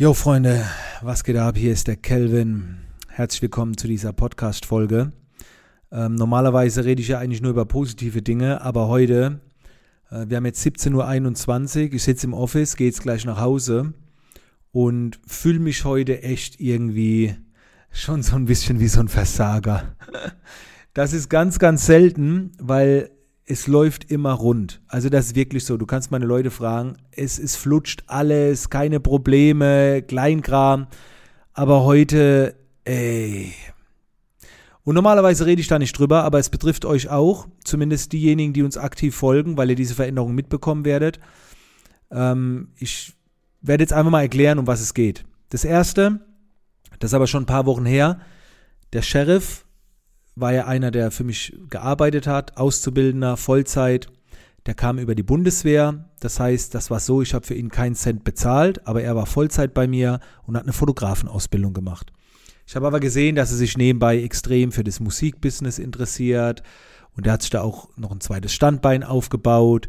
Jo Freunde, was geht ab? Hier ist der Kelvin. Herzlich willkommen zu dieser Podcast-Folge. Ähm, normalerweise rede ich ja eigentlich nur über positive Dinge, aber heute, äh, wir haben jetzt 17.21 Uhr, ich sitze im Office, gehe jetzt gleich nach Hause und fühle mich heute echt irgendwie schon so ein bisschen wie so ein Versager. Das ist ganz, ganz selten, weil es läuft immer rund. Also das ist wirklich so. Du kannst meine Leute fragen, es, es flutscht alles, keine Probleme, Kleinkram. Aber heute, ey. Und normalerweise rede ich da nicht drüber, aber es betrifft euch auch, zumindest diejenigen, die uns aktiv folgen, weil ihr diese Veränderung mitbekommen werdet. Ähm, ich werde jetzt einfach mal erklären, um was es geht. Das erste, das ist aber schon ein paar Wochen her, der Sheriff war ja einer, der für mich gearbeitet hat, Auszubildender, Vollzeit. Der kam über die Bundeswehr. Das heißt, das war so, ich habe für ihn keinen Cent bezahlt, aber er war Vollzeit bei mir und hat eine Fotografenausbildung gemacht. Ich habe aber gesehen, dass er sich nebenbei extrem für das Musikbusiness interessiert und er hat sich da auch noch ein zweites Standbein aufgebaut.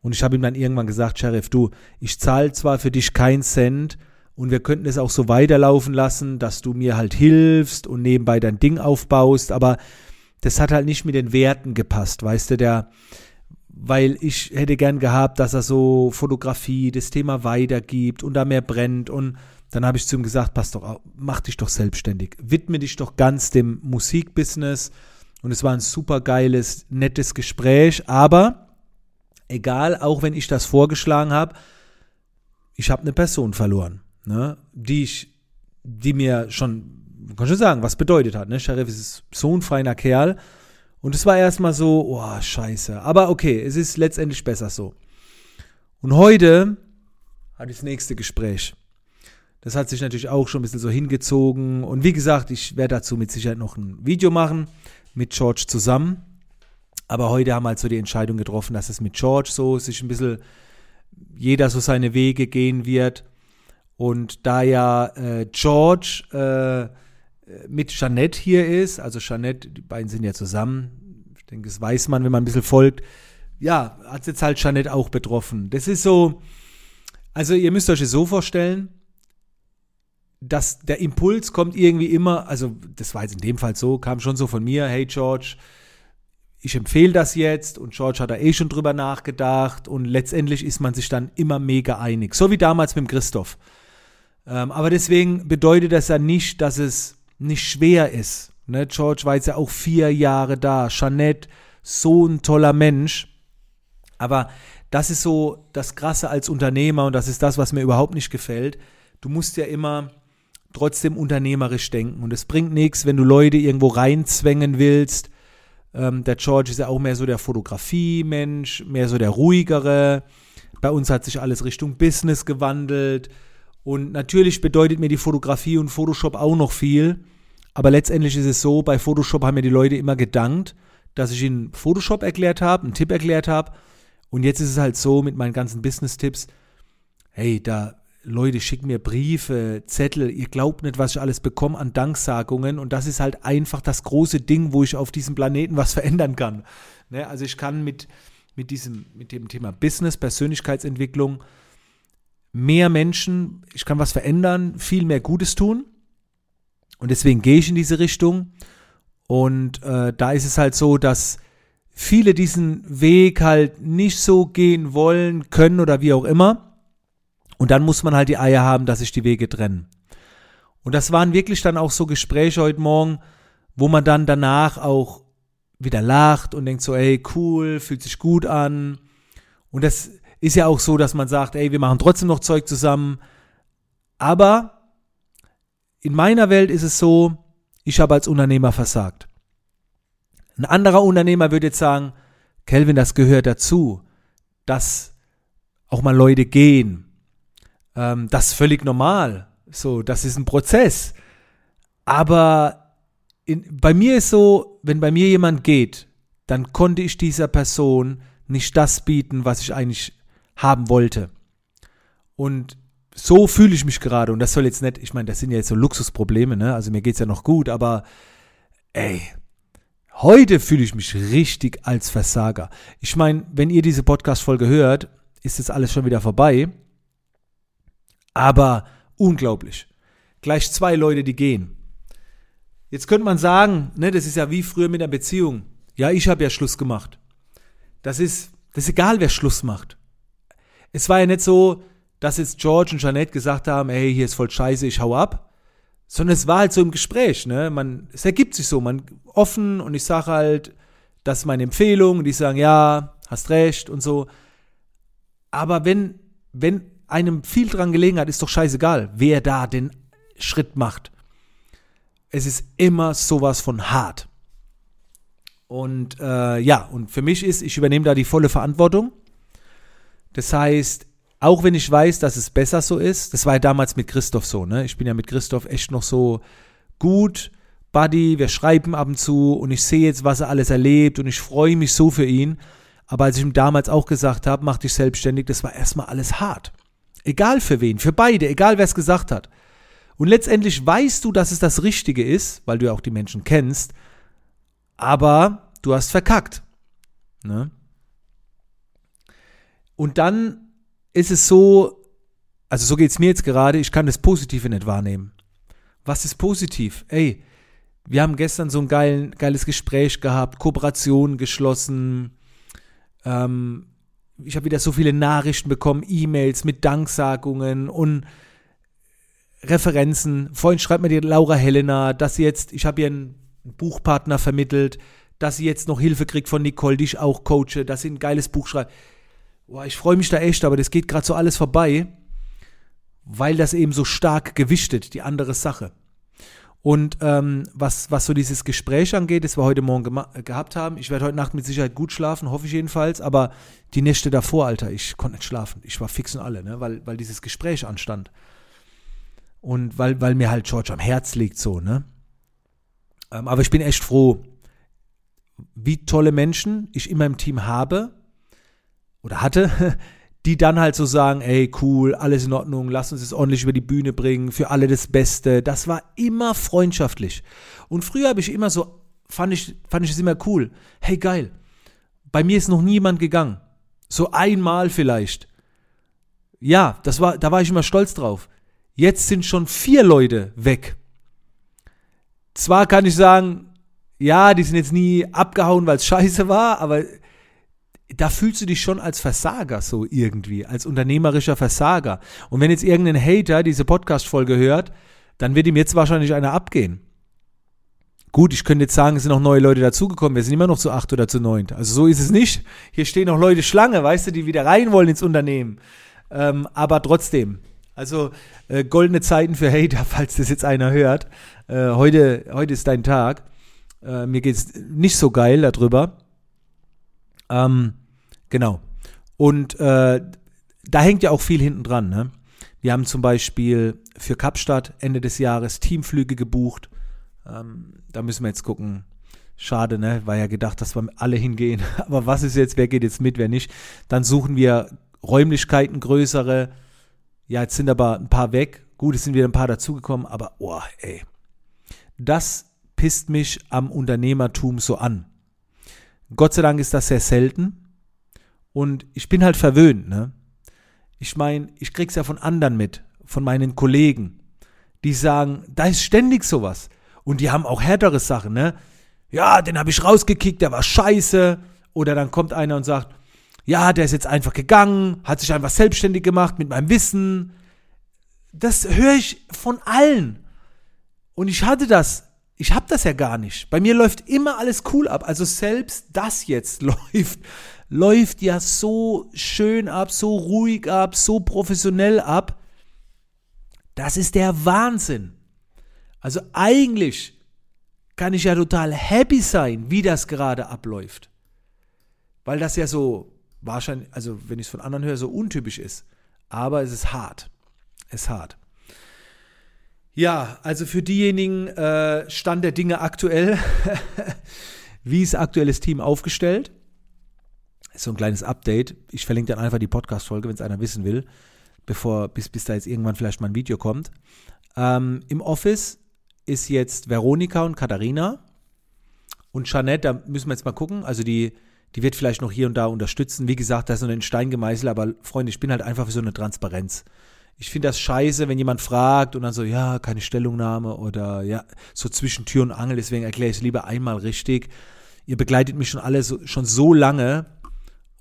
Und ich habe ihm dann irgendwann gesagt, Sheriff, du, ich zahle zwar für dich keinen Cent, und wir könnten es auch so weiterlaufen lassen, dass du mir halt hilfst und nebenbei dein Ding aufbaust, aber das hat halt nicht mit den Werten gepasst, weißt du, der, weil ich hätte gern gehabt, dass er so Fotografie, das Thema weitergibt und da mehr brennt. Und dann habe ich zu ihm gesagt, pass doch, mach dich doch selbstständig, widme dich doch ganz dem Musikbusiness. Und es war ein super geiles, nettes Gespräch, aber egal, auch wenn ich das vorgeschlagen habe, ich habe eine Person verloren ne, die ich, die mir schon, kann schon sagen, was bedeutet hat. Ne? Sheriff ist so ein feiner Kerl. Und es war erstmal so, oh, scheiße. Aber okay, es ist letztendlich besser so. Und heute hatte ich das nächste Gespräch. Das hat sich natürlich auch schon ein bisschen so hingezogen. Und wie gesagt, ich werde dazu mit Sicherheit noch ein Video machen mit George zusammen. Aber heute haben wir halt so die Entscheidung getroffen, dass es mit George so sich ein bisschen jeder so seine Wege gehen wird. Und da ja äh, George äh, mit Jeanette hier ist, also Jeanette, die beiden sind ja zusammen, ich denke, das weiß man, wenn man ein bisschen folgt, ja, hat es jetzt halt Jeanette auch betroffen. Das ist so, also ihr müsst euch das so vorstellen, dass der Impuls kommt irgendwie immer, also das war jetzt in dem Fall so, kam schon so von mir, hey George, ich empfehle das jetzt und George hat da eh schon drüber nachgedacht und letztendlich ist man sich dann immer mega einig. So wie damals mit Christoph. Ähm, aber deswegen bedeutet das ja nicht, dass es nicht schwer ist. Ne? George war jetzt ja auch vier Jahre da. Jeanette, so ein toller Mensch. Aber das ist so das Krasse als Unternehmer und das ist das, was mir überhaupt nicht gefällt. Du musst ja immer trotzdem unternehmerisch denken. Und es bringt nichts, wenn du Leute irgendwo reinzwängen willst. Ähm, der George ist ja auch mehr so der Fotografie-Mensch, mehr so der ruhigere. Bei uns hat sich alles Richtung Business gewandelt. Und natürlich bedeutet mir die Fotografie und Photoshop auch noch viel. Aber letztendlich ist es so, bei Photoshop haben mir die Leute immer gedankt, dass ich ihnen Photoshop erklärt habe, einen Tipp erklärt habe. Und jetzt ist es halt so mit meinen ganzen Business-Tipps, hey, da Leute schicken mir Briefe, Zettel, ihr glaubt nicht, was ich alles bekomme an Danksagungen. Und das ist halt einfach das große Ding, wo ich auf diesem Planeten was verändern kann. Ne? Also ich kann mit, mit, diesem, mit dem Thema Business, Persönlichkeitsentwicklung, mehr Menschen, ich kann was verändern, viel mehr Gutes tun. Und deswegen gehe ich in diese Richtung. Und äh, da ist es halt so, dass viele diesen Weg halt nicht so gehen wollen, können oder wie auch immer. Und dann muss man halt die Eier haben, dass sich die Wege trennen. Und das waren wirklich dann auch so Gespräche heute Morgen, wo man dann danach auch wieder lacht und denkt so, ey, cool, fühlt sich gut an. Und das, ist ja auch so, dass man sagt, ey, wir machen trotzdem noch Zeug zusammen. Aber in meiner Welt ist es so, ich habe als Unternehmer versagt. Ein anderer Unternehmer würde jetzt sagen, Kelvin, das gehört dazu, dass auch mal Leute gehen. Ähm, das ist völlig normal. So, das ist ein Prozess. Aber in, bei mir ist so, wenn bei mir jemand geht, dann konnte ich dieser Person nicht das bieten, was ich eigentlich haben wollte. Und so fühle ich mich gerade. Und das soll jetzt nicht, ich meine, das sind ja jetzt so Luxusprobleme, ne? Also mir geht es ja noch gut, aber ey, heute fühle ich mich richtig als Versager. Ich meine, wenn ihr diese Podcast-Folge hört, ist das alles schon wieder vorbei. Aber Unglaublich. Gleich zwei Leute, die gehen. Jetzt könnte man sagen, ne, das ist ja wie früher mit einer Beziehung. Ja, ich habe ja Schluss gemacht. Das ist, das ist egal, wer Schluss macht. Es war ja nicht so, dass jetzt George und Jeanette gesagt haben, hey, hier ist voll scheiße, ich hau ab. Sondern es war halt so im Gespräch, ne? Man, es ergibt sich so, man offen und ich sage halt, das ist meine Empfehlung, und die sagen, ja, hast recht und so. Aber wenn, wenn einem viel dran gelegen hat, ist doch scheißegal, wer da den Schritt macht. Es ist immer sowas von hart. Und äh, ja, und für mich ist, ich übernehme da die volle Verantwortung. Das heißt, auch wenn ich weiß, dass es besser so ist, das war ja damals mit Christoph so, ne? Ich bin ja mit Christoph echt noch so gut, Buddy, wir schreiben ab und zu und ich sehe jetzt, was er alles erlebt und ich freue mich so für ihn. Aber als ich ihm damals auch gesagt habe, mach dich selbstständig, das war erstmal alles hart. Egal für wen, für beide, egal wer es gesagt hat. Und letztendlich weißt du, dass es das Richtige ist, weil du ja auch die Menschen kennst, aber du hast verkackt. Ne? Und dann ist es so, also so geht es mir jetzt gerade, ich kann das Positive nicht wahrnehmen. Was ist positiv? Ey, wir haben gestern so ein geil, geiles Gespräch gehabt, Kooperation geschlossen. Ähm, ich habe wieder so viele Nachrichten bekommen, E-Mails mit Danksagungen und Referenzen. Vorhin schreibt mir die Laura Helena, dass sie jetzt, ich habe ihr einen Buchpartner vermittelt, dass sie jetzt noch Hilfe kriegt von Nicole, die ich auch coache, dass sie ein geiles Buch schreibt. Boah, ich freue mich da echt, aber das geht gerade so alles vorbei, weil das eben so stark gewichtet, die andere Sache. Und ähm, was, was so dieses Gespräch angeht, das wir heute Morgen gehabt haben, ich werde heute Nacht mit Sicherheit gut schlafen, hoffe ich jedenfalls, aber die Nächte davor, Alter, ich konnte nicht schlafen. Ich war fix und alle, ne? weil, weil dieses Gespräch anstand. Und weil, weil mir halt George am Herz liegt, so, ne? Ähm, aber ich bin echt froh, wie tolle Menschen ich immer im Team habe oder hatte, die dann halt so sagen, ey, cool, alles in Ordnung, lass uns es ordentlich über die Bühne bringen, für alle das Beste. Das war immer freundschaftlich. Und früher habe ich immer so, fand ich, fand ich es immer cool. Hey, geil. Bei mir ist noch niemand gegangen. So einmal vielleicht. Ja, das war, da war ich immer stolz drauf. Jetzt sind schon vier Leute weg. Zwar kann ich sagen, ja, die sind jetzt nie abgehauen, weil es scheiße war, aber da fühlst du dich schon als Versager so irgendwie, als unternehmerischer Versager. Und wenn jetzt irgendein Hater diese Podcast-Folge hört, dann wird ihm jetzt wahrscheinlich einer abgehen. Gut, ich könnte jetzt sagen, es sind noch neue Leute dazugekommen, wir sind immer noch zu acht oder zu neun. Also so ist es nicht. Hier stehen noch Leute Schlange, weißt du, die wieder rein wollen ins Unternehmen. Ähm, aber trotzdem, also äh, goldene Zeiten für Hater, falls das jetzt einer hört. Äh, heute, heute ist dein Tag. Äh, mir es nicht so geil darüber. Ähm, genau. Und äh, da hängt ja auch viel hinten dran. Ne? Wir haben zum Beispiel für Kapstadt Ende des Jahres Teamflüge gebucht. Ähm, da müssen wir jetzt gucken. Schade, ne? War ja gedacht, dass wir alle hingehen. Aber was ist jetzt, wer geht jetzt mit, wer nicht? Dann suchen wir Räumlichkeiten größere. Ja, jetzt sind aber ein paar weg. Gut, es sind wieder ein paar dazugekommen, aber oh, ey. Das pisst mich am Unternehmertum so an. Gott sei Dank ist das sehr selten. Und ich bin halt verwöhnt, ne? Ich meine, ich krieg's ja von anderen mit, von meinen Kollegen, die sagen, da ist ständig sowas. Und die haben auch härtere Sachen, ne? Ja, den habe ich rausgekickt, der war scheiße. Oder dann kommt einer und sagt, ja, der ist jetzt einfach gegangen, hat sich einfach selbstständig gemacht mit meinem Wissen. Das höre ich von allen. Und ich hatte das ich habe das ja gar nicht. Bei mir läuft immer alles cool ab. Also selbst das jetzt läuft, läuft ja so schön ab, so ruhig ab, so professionell ab. Das ist der Wahnsinn. Also eigentlich kann ich ja total happy sein, wie das gerade abläuft. Weil das ja so wahrscheinlich, also wenn ich es von anderen höre, so untypisch ist. Aber es ist hart. Es ist hart. Ja, also für diejenigen äh, Stand der Dinge aktuell. Wie ist aktuelles Team aufgestellt? So ein kleines Update. Ich verlinke dann einfach die Podcast-Folge, wenn es einer wissen will, bevor, bis, bis da jetzt irgendwann vielleicht mal ein Video kommt. Ähm, Im Office ist jetzt Veronika und Katharina. Und Jeanette, da müssen wir jetzt mal gucken. Also die, die wird vielleicht noch hier und da unterstützen. Wie gesagt, das ist noch ein Stein gemeißelt, aber Freunde, ich bin halt einfach für so eine Transparenz. Ich finde das scheiße, wenn jemand fragt und dann so, ja, keine Stellungnahme oder ja, so zwischen Tür und Angel, deswegen erkläre ich es lieber einmal richtig. Ihr begleitet mich schon alle so, schon so lange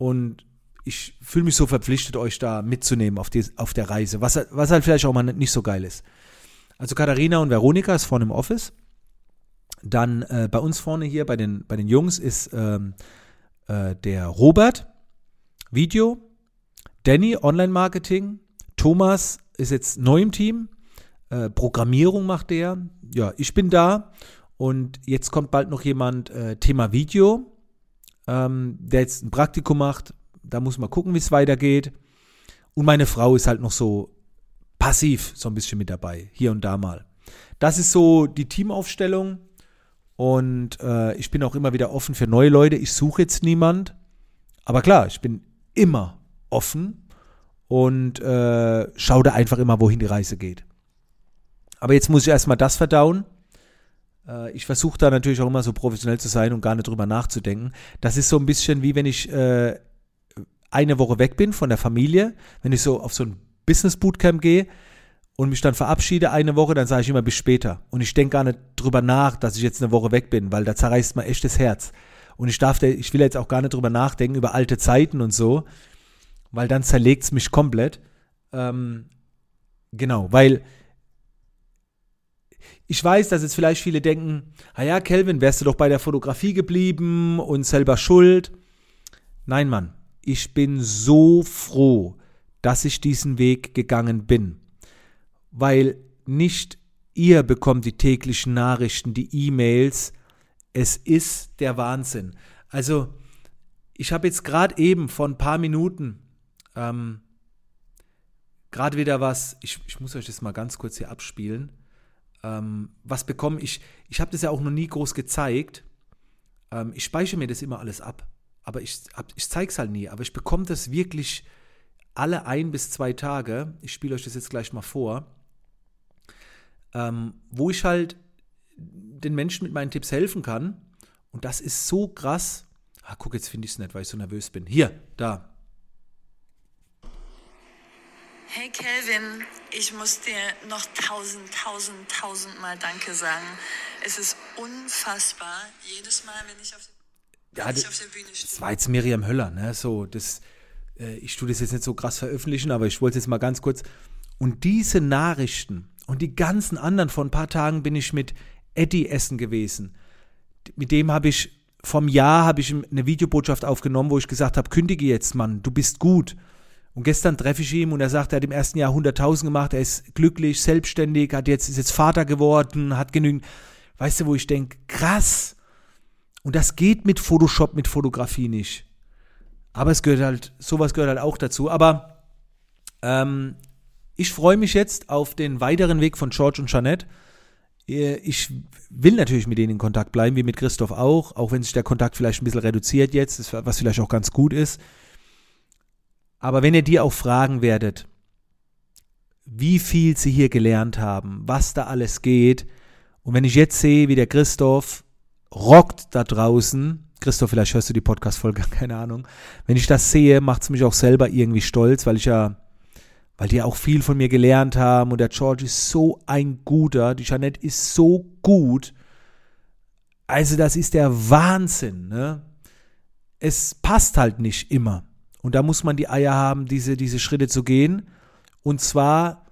und ich fühle mich so verpflichtet, euch da mitzunehmen auf, die, auf der Reise, was, was halt vielleicht auch mal nicht so geil ist. Also Katharina und Veronika ist vorne im Office. Dann äh, bei uns vorne hier, bei den, bei den Jungs, ist ähm, äh, der Robert, Video, Danny, Online-Marketing, Thomas ist jetzt neu im Team, äh, Programmierung macht der, ja, ich bin da. Und jetzt kommt bald noch jemand, äh, Thema Video, ähm, der jetzt ein Praktikum macht, da muss man gucken, wie es weitergeht. Und meine Frau ist halt noch so passiv so ein bisschen mit dabei, hier und da mal. Das ist so die Teamaufstellung. Und äh, ich bin auch immer wieder offen für neue Leute. Ich suche jetzt niemand. Aber klar, ich bin immer offen und äh, schaue da einfach immer, wohin die Reise geht. Aber jetzt muss ich erstmal das verdauen. Äh, ich versuche da natürlich auch immer so professionell zu sein und gar nicht drüber nachzudenken. Das ist so ein bisschen wie wenn ich äh, eine Woche weg bin von der Familie, wenn ich so auf so ein Business Bootcamp gehe und mich dann verabschiede eine Woche, dann sage ich immer bis später. Und ich denke gar nicht drüber nach, dass ich jetzt eine Woche weg bin, weil da zerreißt mir echt das Herz. Und ich darf, ich will jetzt auch gar nicht drüber nachdenken, über alte Zeiten und so, weil dann zerlegt es mich komplett. Ähm, genau, weil ich weiß, dass jetzt vielleicht viele denken, ah ja, Kelvin, wärst du doch bei der Fotografie geblieben und selber schuld. Nein, Mann, ich bin so froh, dass ich diesen Weg gegangen bin, weil nicht ihr bekommt die täglichen Nachrichten, die E-Mails, es ist der Wahnsinn. Also ich habe jetzt gerade eben vor ein paar Minuten ähm, gerade wieder was, ich, ich muss euch das mal ganz kurz hier abspielen, ähm, was bekommen ich, ich habe das ja auch noch nie groß gezeigt, ähm, ich speichere mir das immer alles ab aber ich, ich zeige es halt nie. Aber ich bekomme das wirklich alle ein bis zwei Tage. Ich spiele euch das jetzt gleich mal vor. Ähm, wo ich halt den Menschen mit meinen Tipps helfen kann. Und das ist so krass. Ah, guck, jetzt finde ich es nicht, weil ich so nervös bin. Hier, da. Hey Kelvin, ich muss dir noch tausend, tausend, tausend Mal Danke sagen. Es ist unfassbar. Jedes Mal, wenn ich auf ja, das, das war jetzt Miriam Höller, ne? So, das, äh, ich tue das jetzt nicht so krass veröffentlichen, aber ich wollte jetzt mal ganz kurz. Und diese Nachrichten und die ganzen anderen, vor ein paar Tagen bin ich mit Eddie essen gewesen. Mit dem habe ich, vom Jahr habe ich eine Videobotschaft aufgenommen, wo ich gesagt habe, kündige jetzt, Mann, du bist gut. Und gestern treffe ich ihn und er sagt, er hat im ersten Jahr 100.000 gemacht, er ist glücklich, selbstständig, hat jetzt, ist jetzt Vater geworden, hat genügend, weißt du, wo ich denke, krass, und das geht mit Photoshop, mit Fotografie nicht. Aber es gehört halt, sowas gehört halt auch dazu. Aber ähm, ich freue mich jetzt auf den weiteren Weg von George und Jeanette. Ich will natürlich mit denen in Kontakt bleiben, wie mit Christoph auch, auch wenn sich der Kontakt vielleicht ein bisschen reduziert jetzt, was vielleicht auch ganz gut ist. Aber wenn ihr die auch fragen werdet, wie viel sie hier gelernt haben, was da alles geht, und wenn ich jetzt sehe, wie der Christoph rockt da draußen. Christoph, vielleicht hörst du die Podcast-Folge, keine Ahnung. Wenn ich das sehe, macht es mich auch selber irgendwie stolz, weil ich ja, weil die ja auch viel von mir gelernt haben und der George ist so ein guter, die Jeanette ist so gut. Also, das ist der Wahnsinn, ne? Es passt halt nicht immer. Und da muss man die Eier haben, diese, diese Schritte zu gehen. Und zwar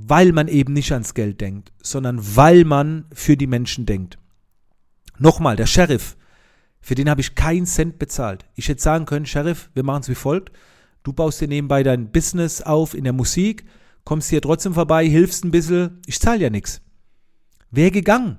weil man eben nicht ans Geld denkt, sondern weil man für die Menschen denkt. Nochmal, der Sheriff, für den habe ich keinen Cent bezahlt. Ich hätte sagen können, Sheriff, wir machen es wie folgt. Du baust dir nebenbei dein Business auf in der Musik, kommst hier trotzdem vorbei, hilfst ein bisschen, ich zahle ja nichts. Wer gegangen?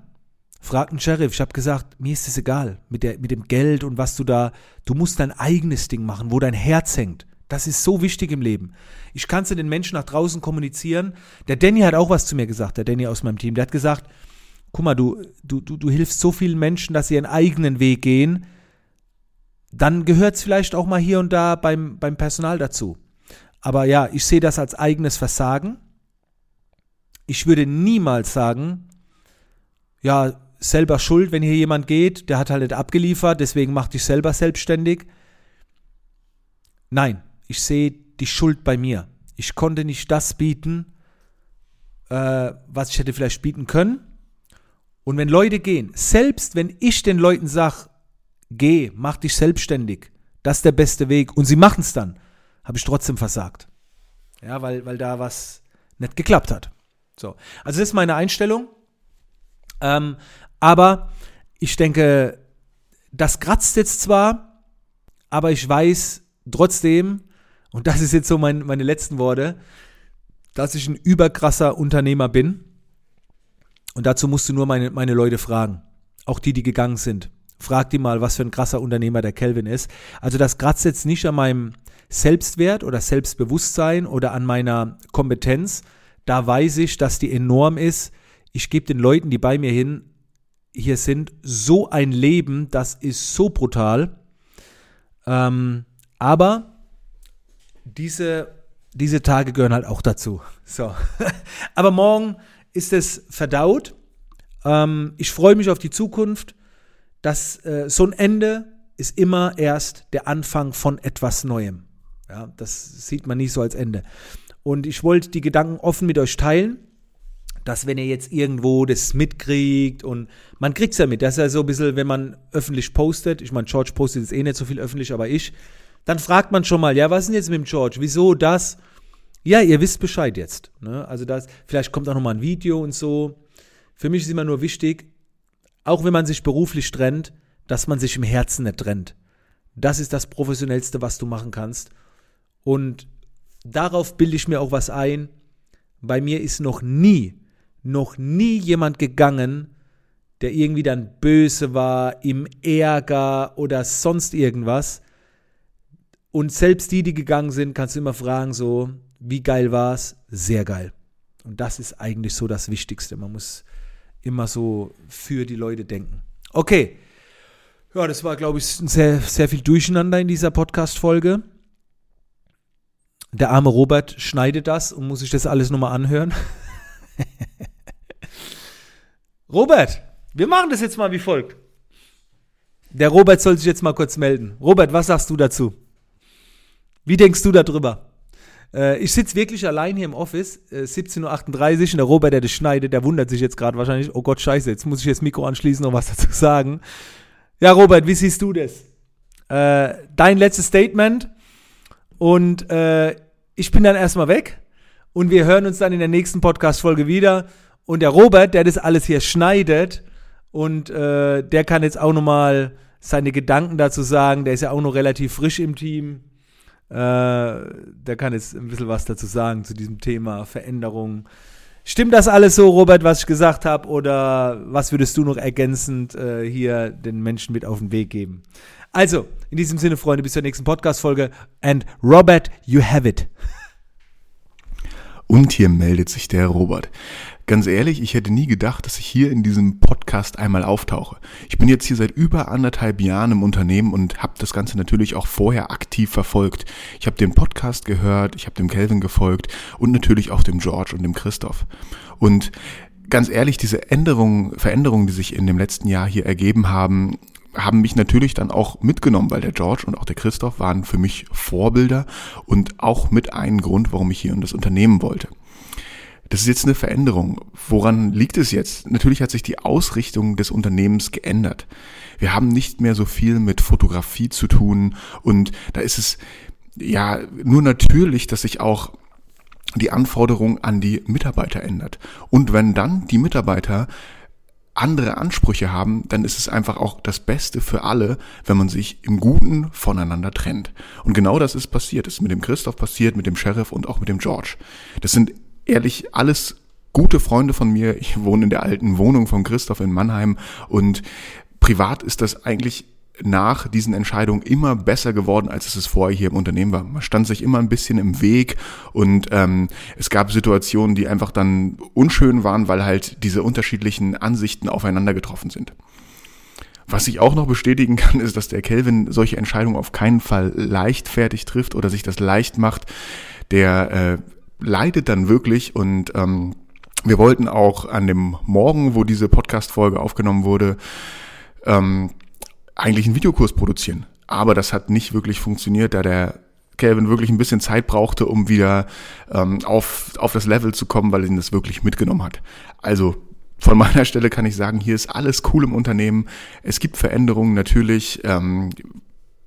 Fragt ein Sheriff. Ich habe gesagt, mir ist es egal mit, der, mit dem Geld und was du da, du musst dein eigenes Ding machen, wo dein Herz hängt. Das ist so wichtig im Leben. Ich kann es den Menschen nach draußen kommunizieren. Der Danny hat auch was zu mir gesagt, der Danny aus meinem Team. Der hat gesagt, guck mal, du, du, du, du hilfst so vielen Menschen, dass sie ihren eigenen Weg gehen. Dann gehört es vielleicht auch mal hier und da beim, beim Personal dazu. Aber ja, ich sehe das als eigenes Versagen. Ich würde niemals sagen, ja, selber schuld, wenn hier jemand geht, der hat halt nicht abgeliefert, deswegen mach dich selber selbstständig. Nein, ich sehe die Schuld bei mir. Ich konnte nicht das bieten, äh, was ich hätte vielleicht bieten können. Und wenn Leute gehen, selbst wenn ich den Leuten sage, geh, mach dich selbstständig, das ist der beste Weg, und sie machen es dann, habe ich trotzdem versagt. Ja, weil, weil da was nicht geklappt hat. So. Also das ist meine Einstellung. Ähm, aber ich denke, das kratzt jetzt zwar, aber ich weiß trotzdem, und das ist jetzt so mein, meine letzten Worte, dass ich ein überkrasser Unternehmer bin. Und dazu musst du nur meine, meine Leute fragen. Auch die, die gegangen sind. Frag die mal, was für ein krasser Unternehmer der Kelvin ist. Also das kratzt jetzt nicht an meinem Selbstwert oder Selbstbewusstsein oder an meiner Kompetenz. Da weiß ich, dass die enorm ist. Ich gebe den Leuten, die bei mir hin hier sind, so ein Leben, das ist so brutal. Ähm, aber diese, diese Tage gehören halt auch dazu. So. aber morgen ist es verdaut. Ähm, ich freue mich auf die Zukunft. dass äh, so ein Ende ist immer erst der Anfang von etwas Neuem. Ja, das sieht man nicht so als Ende. Und ich wollte die Gedanken offen mit euch teilen dass wenn ihr jetzt irgendwo das mitkriegt und man kriegt es ja mit, das ist ja so ein bisschen, wenn man öffentlich postet, ich meine, George postet jetzt eh nicht so viel öffentlich, aber ich, dann fragt man schon mal, ja, was ist denn jetzt mit dem George? Wieso das? Ja, ihr wisst Bescheid jetzt. Ne? Also das, vielleicht kommt auch nochmal ein Video und so. Für mich ist immer nur wichtig, auch wenn man sich beruflich trennt, dass man sich im Herzen nicht trennt. Das ist das Professionellste, was du machen kannst. Und darauf bilde ich mir auch was ein. Bei mir ist noch nie noch nie jemand gegangen, der irgendwie dann böse war, im Ärger oder sonst irgendwas. Und selbst die, die gegangen sind, kannst du immer fragen, so, wie geil war's? Sehr geil. Und das ist eigentlich so das Wichtigste. Man muss immer so für die Leute denken. Okay. Ja, das war, glaube ich, sehr, sehr viel Durcheinander in dieser Podcast-Folge. Der arme Robert schneidet das und muss sich das alles nochmal anhören. Robert, wir machen das jetzt mal wie folgt. Der Robert soll sich jetzt mal kurz melden. Robert, was sagst du dazu? Wie denkst du darüber? Äh, ich sitze wirklich allein hier im Office, äh, 17.38 Uhr, und der Robert, der das schneidet, der wundert sich jetzt gerade wahrscheinlich, oh Gott, scheiße, jetzt muss ich das Mikro anschließen und was dazu sagen. Ja, Robert, wie siehst du das? Äh, dein letztes Statement und äh, ich bin dann erstmal weg und wir hören uns dann in der nächsten Podcast-Folge wieder. Und der Robert, der das alles hier schneidet und äh, der kann jetzt auch nochmal seine Gedanken dazu sagen. Der ist ja auch noch relativ frisch im Team. Äh, der kann jetzt ein bisschen was dazu sagen zu diesem Thema Veränderung. Stimmt das alles so, Robert, was ich gesagt habe? Oder was würdest du noch ergänzend äh, hier den Menschen mit auf den Weg geben? Also, in diesem Sinne, Freunde, bis zur nächsten Podcast-Folge. And Robert, you have it. Und hier meldet sich der Robert. Ganz ehrlich, ich hätte nie gedacht, dass ich hier in diesem Podcast einmal auftauche. Ich bin jetzt hier seit über anderthalb Jahren im Unternehmen und habe das Ganze natürlich auch vorher aktiv verfolgt. Ich habe den Podcast gehört, ich habe dem Kelvin gefolgt und natürlich auch dem George und dem Christoph. Und ganz ehrlich, diese Änderungen, Veränderungen, die sich in dem letzten Jahr hier ergeben haben, haben mich natürlich dann auch mitgenommen, weil der George und auch der Christoph waren für mich Vorbilder und auch mit einem Grund, warum ich hier in das Unternehmen wollte. Das ist jetzt eine Veränderung. Woran liegt es jetzt? Natürlich hat sich die Ausrichtung des Unternehmens geändert. Wir haben nicht mehr so viel mit Fotografie zu tun und da ist es ja nur natürlich, dass sich auch die Anforderung an die Mitarbeiter ändert. Und wenn dann die Mitarbeiter andere Ansprüche haben, dann ist es einfach auch das Beste für alle, wenn man sich im Guten voneinander trennt. Und genau das ist passiert. Das ist mit dem Christoph passiert, mit dem Sheriff und auch mit dem George. Das sind ehrlich alles gute Freunde von mir. Ich wohne in der alten Wohnung von Christoph in Mannheim und privat ist das eigentlich nach diesen Entscheidungen immer besser geworden, als es es vorher hier im Unternehmen war. Man stand sich immer ein bisschen im Weg und ähm, es gab Situationen, die einfach dann unschön waren, weil halt diese unterschiedlichen Ansichten aufeinander getroffen sind. Was ich auch noch bestätigen kann, ist, dass der Kelvin solche Entscheidungen auf keinen Fall leichtfertig trifft oder sich das leicht macht. Der äh, leidet dann wirklich und ähm, wir wollten auch an dem Morgen, wo diese Podcast-Folge aufgenommen wurde, ähm, eigentlich einen Videokurs produzieren. Aber das hat nicht wirklich funktioniert, da der Calvin wirklich ein bisschen Zeit brauchte, um wieder ähm, auf, auf das Level zu kommen, weil ihn das wirklich mitgenommen hat. Also von meiner Stelle kann ich sagen, hier ist alles cool im Unternehmen. Es gibt Veränderungen natürlich, ähm,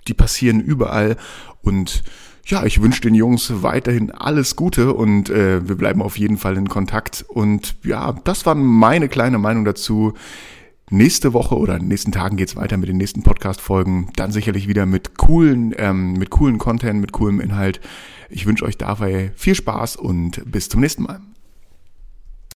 die passieren überall und ja, ich wünsche den Jungs weiterhin alles Gute und äh, wir bleiben auf jeden Fall in Kontakt. Und ja, das war meine kleine Meinung dazu. Nächste Woche oder in den nächsten Tagen geht's weiter mit den nächsten Podcast-Folgen. Dann sicherlich wieder mit coolen, ähm, mit coolen Content, mit coolem Inhalt. Ich wünsche euch dabei viel Spaß und bis zum nächsten Mal.